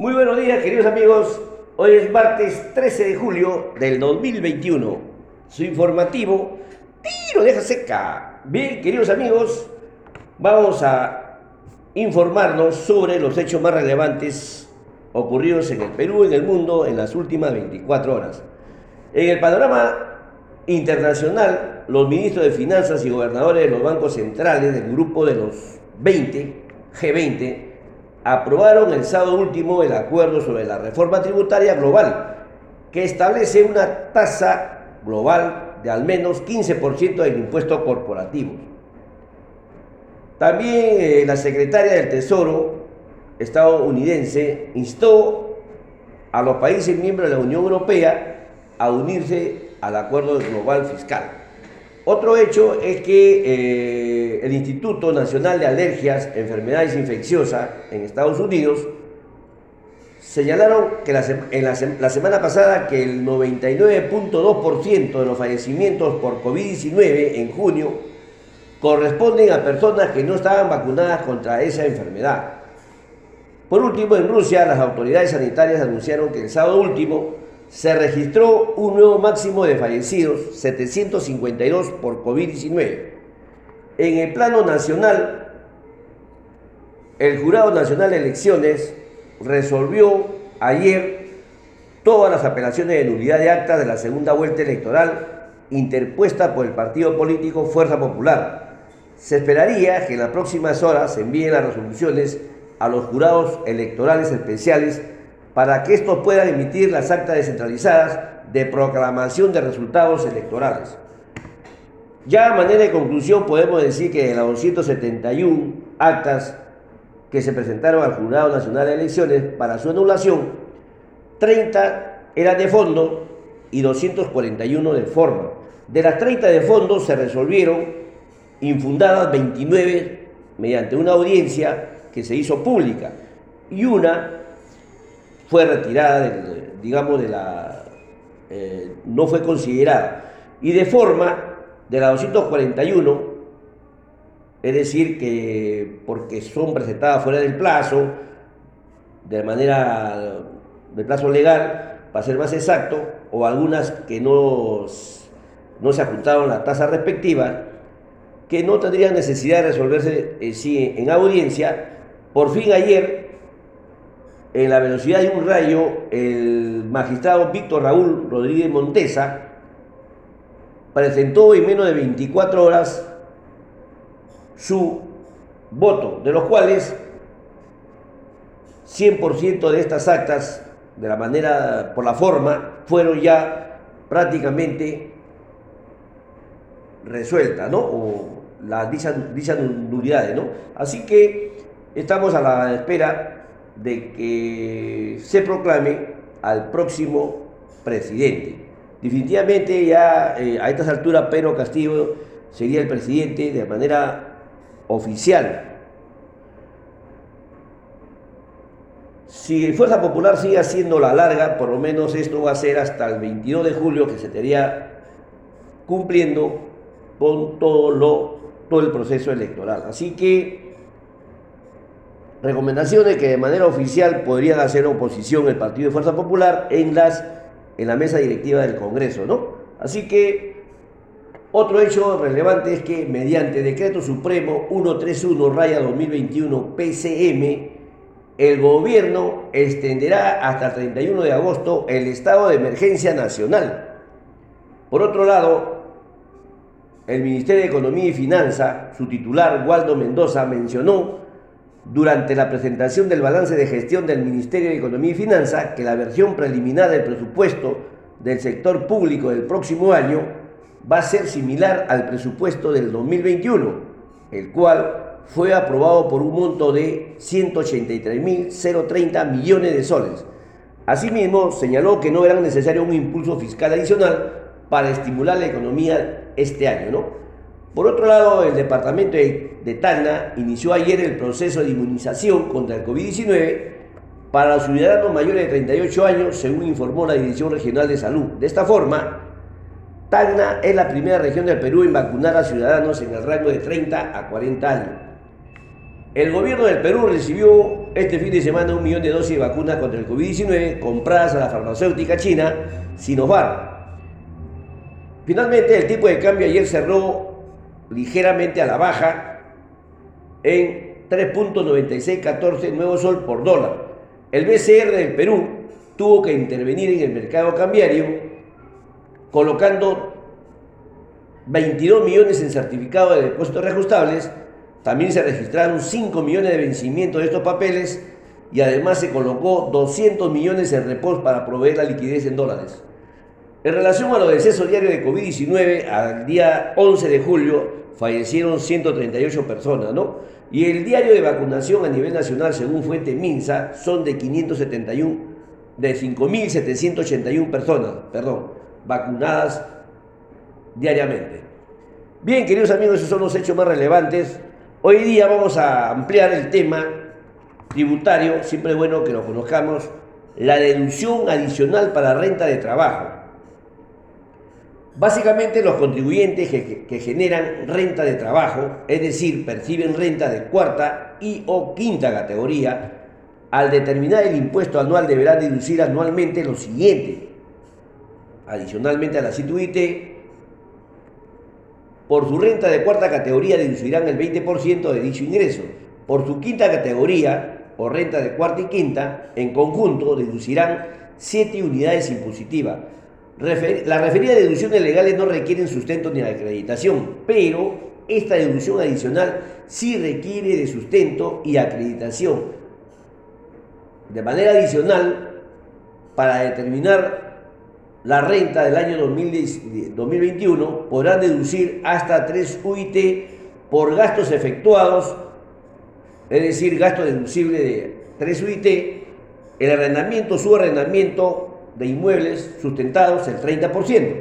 Muy buenos días, queridos amigos. Hoy es martes 13 de julio del 2021. Su informativo, tiro deja seca. Bien, queridos amigos, vamos a informarnos sobre los hechos más relevantes ocurridos en el Perú en el mundo en las últimas 24 horas. En el panorama internacional, los ministros de Finanzas y gobernadores de los bancos centrales del grupo de los 20, G20, aprobaron el sábado último el acuerdo sobre la reforma tributaria global, que establece una tasa global de al menos 15% del impuesto corporativo. También eh, la secretaria del Tesoro estadounidense instó a los países miembros de la Unión Europea a unirse al acuerdo global fiscal. Otro hecho es que eh, el Instituto Nacional de Alergias, Enfermedades Infecciosas en Estados Unidos señalaron que la, la, semana pasada que el 99.2% de los fallecimientos por COVID-19 en junio corresponden a personas que no estaban vacunadas contra esa enfermedad. Por último, en Rusia, las autoridades sanitarias anunciaron que el sábado último se registró un nuevo máximo de fallecidos, 752 por COVID-19. En el plano nacional, el Jurado Nacional de Elecciones resolvió ayer todas las apelaciones de nulidad de acta de la segunda vuelta electoral interpuesta por el partido político Fuerza Popular. Se esperaría que en las próximas horas se envíen las resoluciones a los jurados electorales especiales para que estos puedan emitir las actas descentralizadas de proclamación de resultados electorales. Ya a manera de conclusión podemos decir que de las 271 actas que se presentaron al Jurado Nacional de Elecciones para su anulación, 30 eran de fondo y 241 de forma. De las 30 de fondo se resolvieron infundadas 29 mediante una audiencia que se hizo pública y una fue retirada, digamos, de la, eh, no fue considerada. Y de forma, de la 241, es decir, que porque son presentadas fuera del plazo, de manera, del plazo legal, para ser más exacto, o algunas que no, no se ajustaron la tasa respectiva, que no tendrían necesidad de resolverse eh, sí, en audiencia, por fin ayer en la velocidad de un rayo, el magistrado Víctor Raúl Rodríguez Montesa presentó en menos de 24 horas su voto, de los cuales 100% de estas actas, de la manera, por la forma, fueron ya prácticamente resueltas, ¿no? O las dichas, nulidades, ¿no? Así que estamos a la espera de que se proclame al próximo presidente. Definitivamente ya eh, a estas alturas Pedro Castillo sería el presidente de manera oficial. Si Fuerza Popular sigue haciendo la larga, por lo menos esto va a ser hasta el 22 de julio que se estaría cumpliendo con todo, lo, todo el proceso electoral. Así que recomendaciones que de manera oficial podrían hacer oposición el Partido de Fuerza Popular en, las, en la mesa directiva del Congreso, ¿no? Así que otro hecho relevante es que mediante decreto supremo 131 raya 2021 PCM, el gobierno extenderá hasta el 31 de agosto el estado de emergencia nacional. Por otro lado, el Ministerio de Economía y Finanza, su titular Waldo Mendoza, mencionó durante la presentación del balance de gestión del Ministerio de Economía y Finanza que la versión preliminar del presupuesto del sector público del próximo año va a ser similar al presupuesto del 2021, el cual fue aprobado por un monto de 183.030 millones de soles. Asimismo, señaló que no era necesario un impulso fiscal adicional para estimular la economía este año, ¿no? Por otro lado, el departamento de, Tacna inició ayer el proceso de inmunización contra el COVID-19 para los ciudadanos mayores de 38 años, según informó la Dirección Regional de Salud. De esta forma, Tacna es la primera región del Perú en vacunar a ciudadanos en el rango de 30 a 40 años. El gobierno del Perú recibió este fin de semana un millón de dosis de vacunas contra el COVID-19 compradas a la farmacéutica china Sinopharm. Finalmente, el tipo de cambio ayer cerró ligeramente a la baja en 3.9614 nuevo sol por dólar. El BCR del Perú tuvo que intervenir en el mercado cambiario colocando 22 millones en certificado de depósitos reajustables también se registraron 5 millones de vencimientos de estos papeles y además se colocó 200 millones en reposo para proveer la liquidez en dólares. En relación a los decesos diarios de COVID-19, al día 11 de julio fallecieron 138 personas, ¿no? Y el diario de vacunación a nivel nacional, según fuente MINSA, son de 571, de 5.781 personas, perdón, vacunadas diariamente. Bien, queridos amigos, esos son los hechos más relevantes Hoy día vamos a ampliar el tema tributario, siempre es bueno que lo conozcamos, la deducción adicional para renta de trabajo. Básicamente los contribuyentes que, generan renta de trabajo, es decir, perciben renta de cuarta y o quinta categoría, al determinar el impuesto anual deberán deducir anualmente lo siguiente. Adicionalmente a la CITUIT, por su renta de cuarta categoría deducirán el 20% de dicho ingreso. Por su quinta categoría o renta de cuarta y quinta, en conjunto deducirán 7 unidades impositivas. Las referidas deducciones legales no requieren sustento ni acreditación, pero esta deducción adicional sí requiere de sustento y acreditación. De manera adicional, para determinar la renta del año 2021 podrán deducir hasta 3 UIT por gastos efectuados, es decir, gasto deducible de 3 UIT, el arrendamiento, subarrendamiento de inmuebles sustentados el 30%,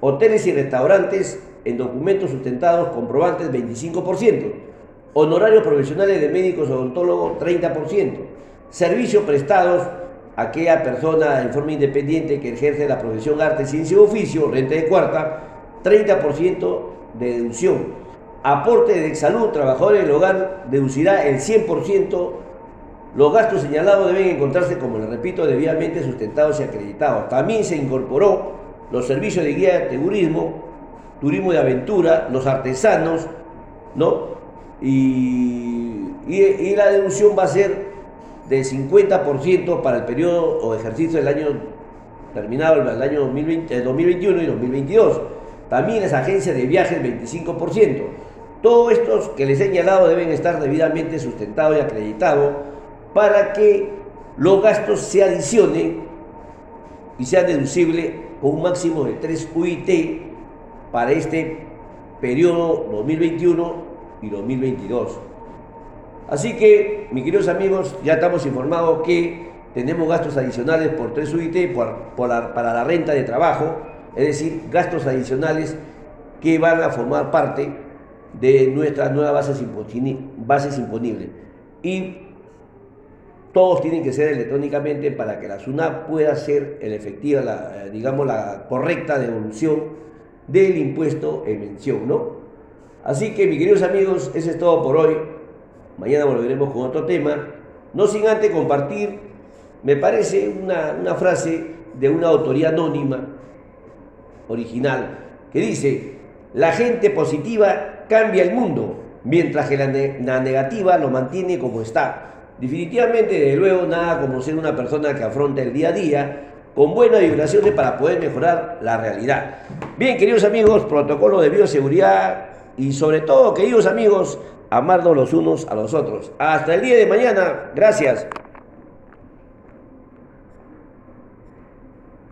hoteles y restaurantes en documentos sustentados comprobantes 25%, honorarios profesionales de médicos odontólogos 30%, servicios prestados aquella persona en forma independiente que ejerce la profesión arte, ciencia y oficio, renta de cuarta, 30% de deducción. Aporte de salud, trabajadores del hogar, deducirá el 100%. Los gastos señalados deben encontrarse, como les repito, debidamente sustentados y acreditados. También se incorporó los servicios de guía de turismo, turismo de aventura, los artesanos, ¿no? Y, y la deducción va a ser del 50% para el periodo o ejercicio del año terminado el año 2020, 2021 y 2022. También las agencias de viajes 25%. Todos estos que les he señalado deben estar debidamente sustentados y acreditados para que los gastos se adicionen y sean deducibles con un máximo de 3 UIT para este periodo 2021 y 2022. Así que, mis queridos amigos, ya estamos informados que tenemos gastos adicionales por 3 UIT para la renta de trabajo, es decir, gastos adicionales que van a formar parte de nuestras nuevas bases, bases imponibles. Y todos tienen que ser electrónicamente para que la SUNAP pueda ser el efectiva, la, digamos, la correcta devolución del impuesto en mención, ¿no? Así que, mis queridos amigos, eso es todo por hoy. Mañana volveremos con otro tema. No sin antes compartir, me parece una, frase de una autoría anónima, original, que dice, la gente positiva cambia el mundo, mientras que la, negativa lo mantiene como está. Definitivamente, desde luego, nada como ser una persona que afronta el día a día con buenas vibraciones para poder mejorar la realidad. Bien, queridos amigos, protocolo de bioseguridad y sobre todo, queridos amigos, amarnos los unos a los otros. Hasta el día de mañana. Gracias.